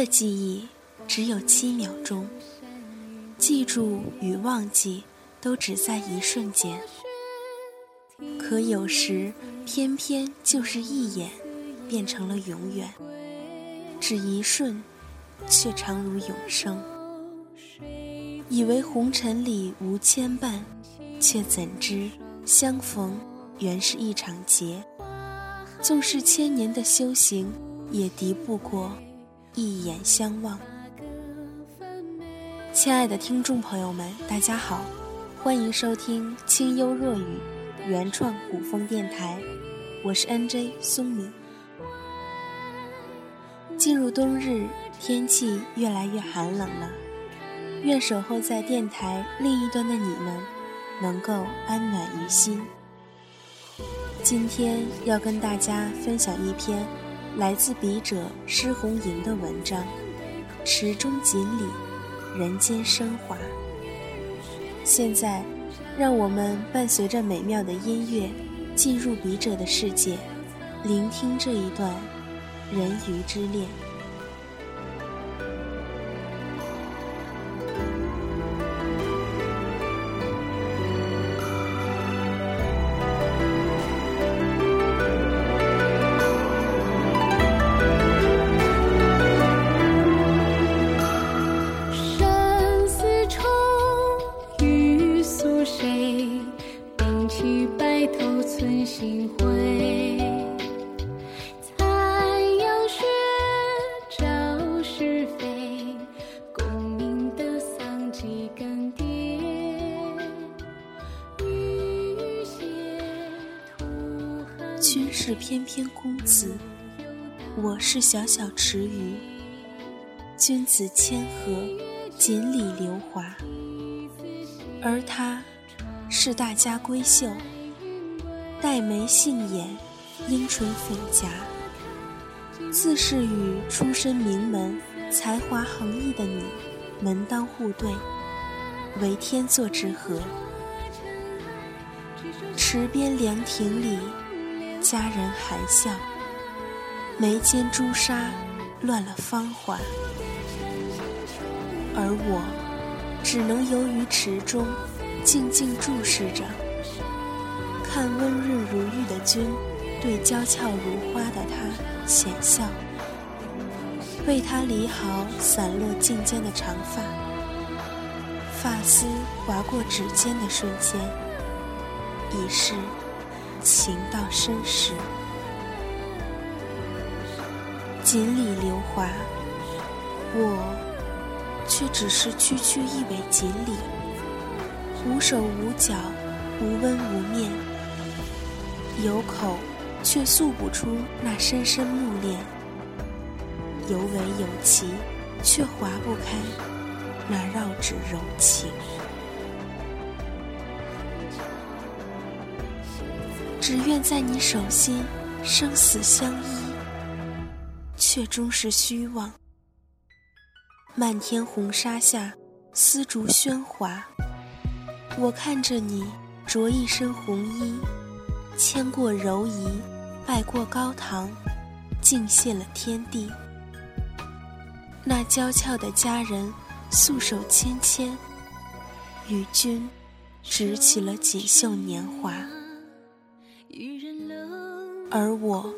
的记忆只有七秒钟，记住与忘记都只在一瞬间。可有时，偏偏就是一眼，变成了永远。只一瞬，却长如永生。以为红尘里无牵绊，却怎知相逢原是一场劫。纵是千年的修行。也敌不过一眼相望。亲爱的听众朋友们，大家好，欢迎收听清幽若雨原创古风电台，我是 NJ 松米。进入冬日，天气越来越寒冷了，愿守候在电台另一端的你们能够安暖于心。今天要跟大家分享一篇。来自笔者施红莹的文章《池中锦鲤，人间升华》。现在，让我们伴随着美妙的音乐，进入笔者的世界，聆听这一段人鱼之恋。是翩翩公子，我是小小池鱼。君子谦和，锦鲤流华，而他是大家闺秀，黛眉杏眼，樱唇粉颊，自是与出身名门、才华横溢的你门当户对，为天作之合。池边凉亭里。佳人含笑，眉间朱砂乱了芳华，而我只能游于池中，静静注视着，看温润如玉的君对娇俏如花的她浅笑，为他理好散落颈间的长发，发丝划过指尖的瞬间，已是。情到深时，锦鲤流华，我却只是区区一尾锦鲤，无手无脚，无温无面，有口却诉不出那深深慕恋，有尾有鳍却划不开那绕指柔情。只愿在你手心生死相依，却终是虚妄。漫天红纱下，丝竹喧哗。我看着你着一身红衣，牵过柔仪，拜过高堂，敬谢了天地。那娇俏的佳人素手牵牵，与君执起了锦绣年华。而我，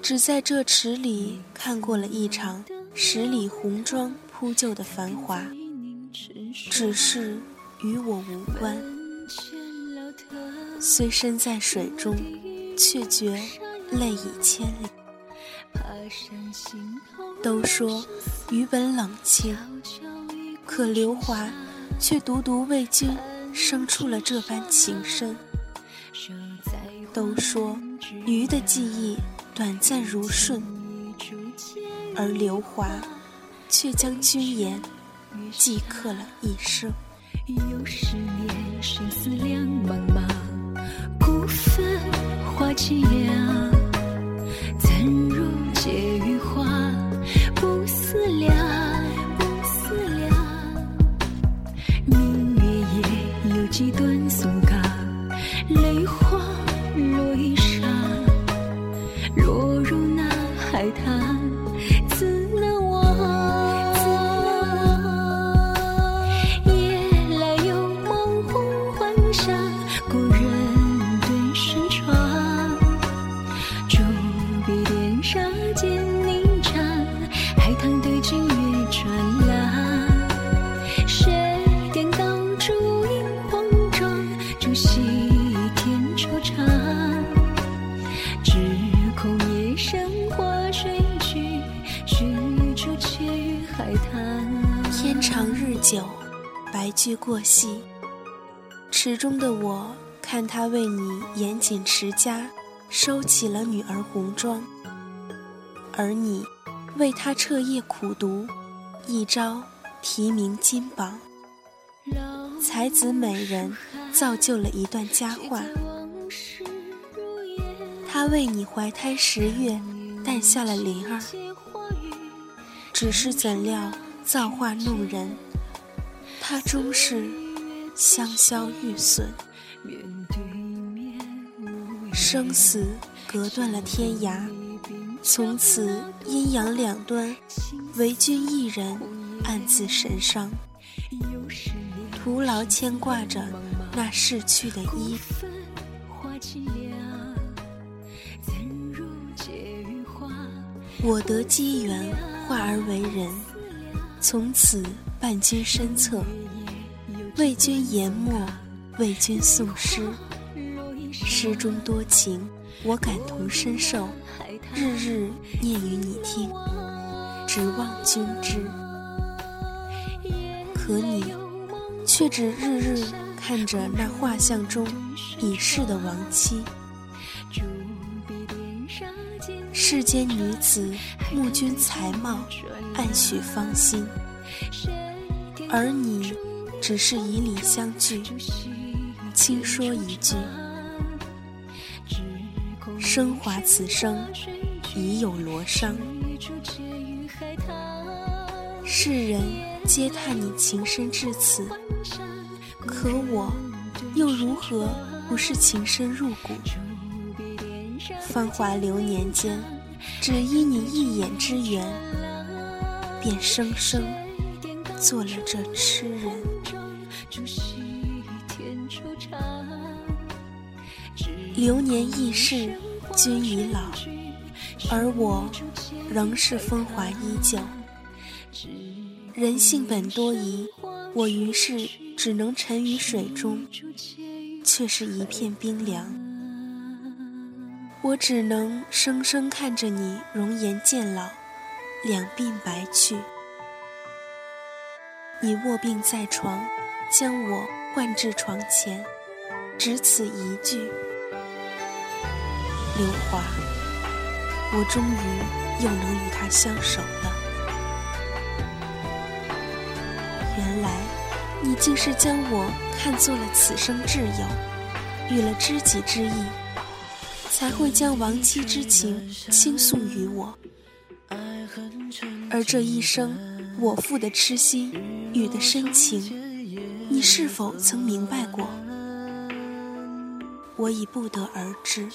只在这池里看过了一场十里红妆铺就的繁华，只是与我无关。虽身在水中，却觉泪已千里。都说鱼本冷清，可刘华却独独为君生出了这般情深。都说。鱼的记忆短暂如瞬，而刘华却将君言记刻了一生。有十年生死两茫茫，孤坟花凄凉。怎如句过隙。池中的我看他为你严谨持家，收起了女儿红妆，而你为他彻夜苦读，一朝提名金榜。才子美人造就了一段佳话。他为你怀胎十月诞下了灵儿，只是怎料造化弄人，他终是香消玉损。生死隔断了天涯，从此阴阳两端，唯君一人暗自神伤。徒劳牵挂着那逝去的衣服。我得机缘化而为人，从此伴君身侧，为君研墨，为君诵诗。诗中多情，我感同身受，日日念与你听，只望君知。可你。却只日日看着那画像中已逝的亡妻。世间女子慕君才貌，暗许芳心，而你只是以礼相聚，轻说一句：升华此生已有罗裳。世人皆叹你情深至此。可我又如何不是情深入骨？芳华流年间，只因你一眼之缘，便生生做了这痴人。流年易逝，君已老，而我仍是风华依旧。人性本多疑，我于是。只能沉于水中，却是一片冰凉。我只能生生看着你容颜渐老，两鬓白去。你卧病在床，将我唤至床前，只此一句：“刘华，我终于又能与他相守了。”原来。你竟是将我看作了此生挚友，与了知己之意，才会将亡妻之情倾诉于我。而这一生我负的痴心与的深情，你是否曾明白过？我已不得而知。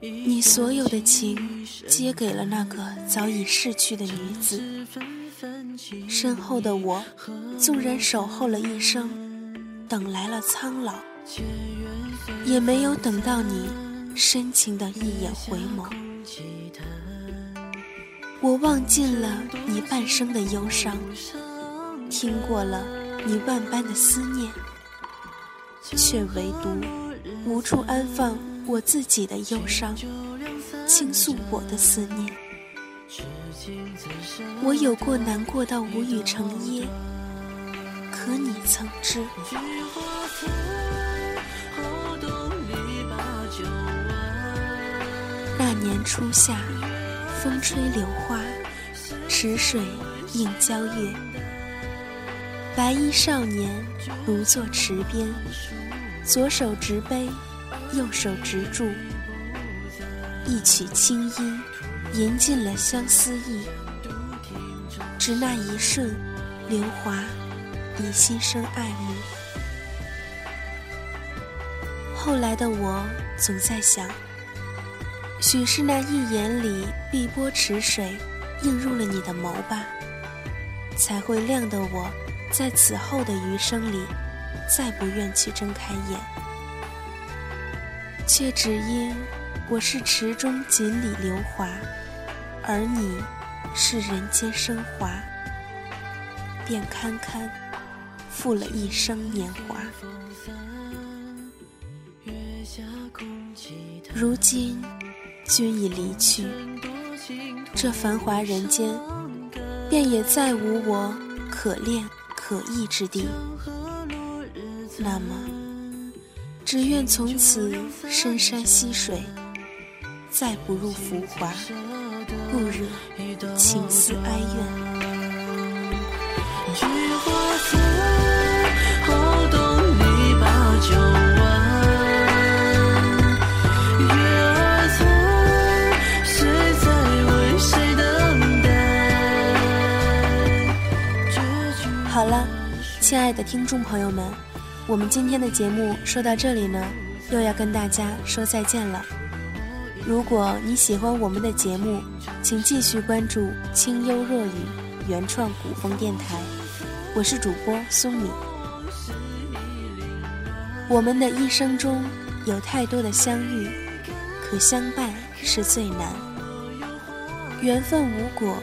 你所有的情，皆给了那个早已逝去的女子。身后的我，纵然守候了一生，等来了苍老，也没有等到你深情的一眼回眸。我望尽了你半生的忧伤，听过了你万般的思念，却唯独无处安放我自己的忧伤，倾诉我的思念。我有过难过到无语成噎，可你曾知？年初夏，风吹柳花，池水映皎月。白衣少年独坐池边，左手执杯，右手执箸，一曲清音。吟尽了相思意，只那一瞬，刘华已心生爱慕。后来的我总在想，许是那一眼里碧波池水映入了你的眸吧，才会亮得我在此后的余生里再不愿去睁开眼，却只因。我是池中锦鲤流华，而你是人间升华，便堪堪负了一生年华。如今君已离去，这繁华人间，便也再无我可恋可忆之地。那么，只愿从此深山溪水，再不入浮华，不惹情丝哀怨。亲爱的听众朋友们，我们今天的节目说到这里呢，又要跟大家说再见了。如果你喜欢我们的节目，请继续关注清幽若雨原创古风电台，我是主播苏米。我们的一生中有太多的相遇，可相伴是最难。缘分无果，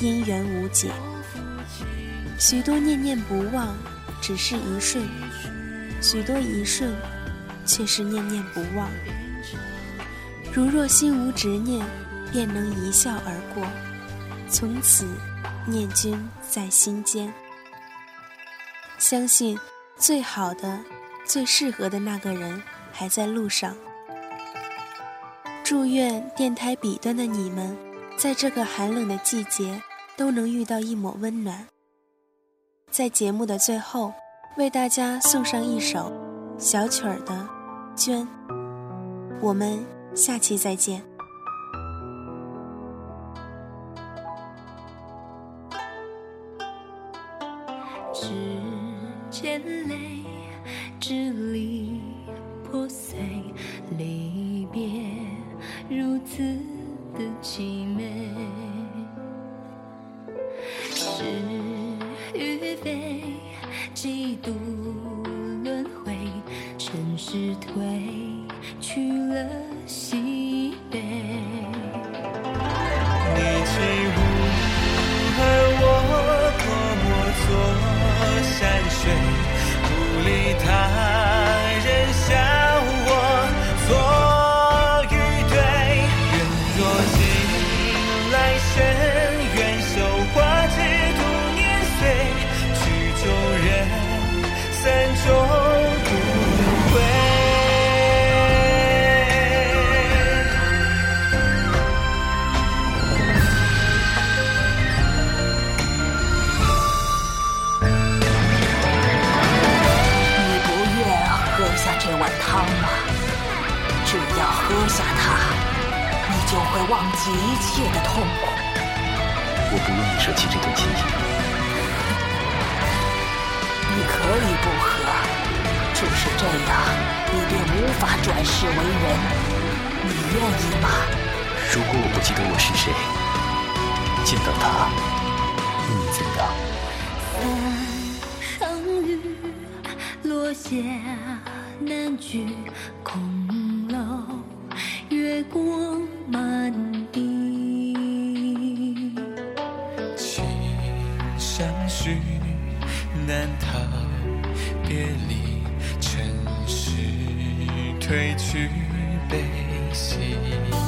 姻缘无解。许多念念不忘，只是一瞬；许多一瞬，却是念念不忘。如若心无执念，便能一笑而过，从此念君在心间。相信最好的、最适合的那个人还在路上。祝愿电台彼端的你们，在这个寒冷的季节，都能遇到一抹温暖。在节目的最后，为大家送上一首小曲儿的《娟》。我们下期再见。指尖泪，支离破碎，离别如此的凄美。sentido. 就会忘记一切的痛苦。我不愿意舍弃这段亲情。你可以不喝，只是这样你便无法转世为人。你愿意吗？如果我不记得我是谁，见到他，你怎样？三生雨落下难聚 pense.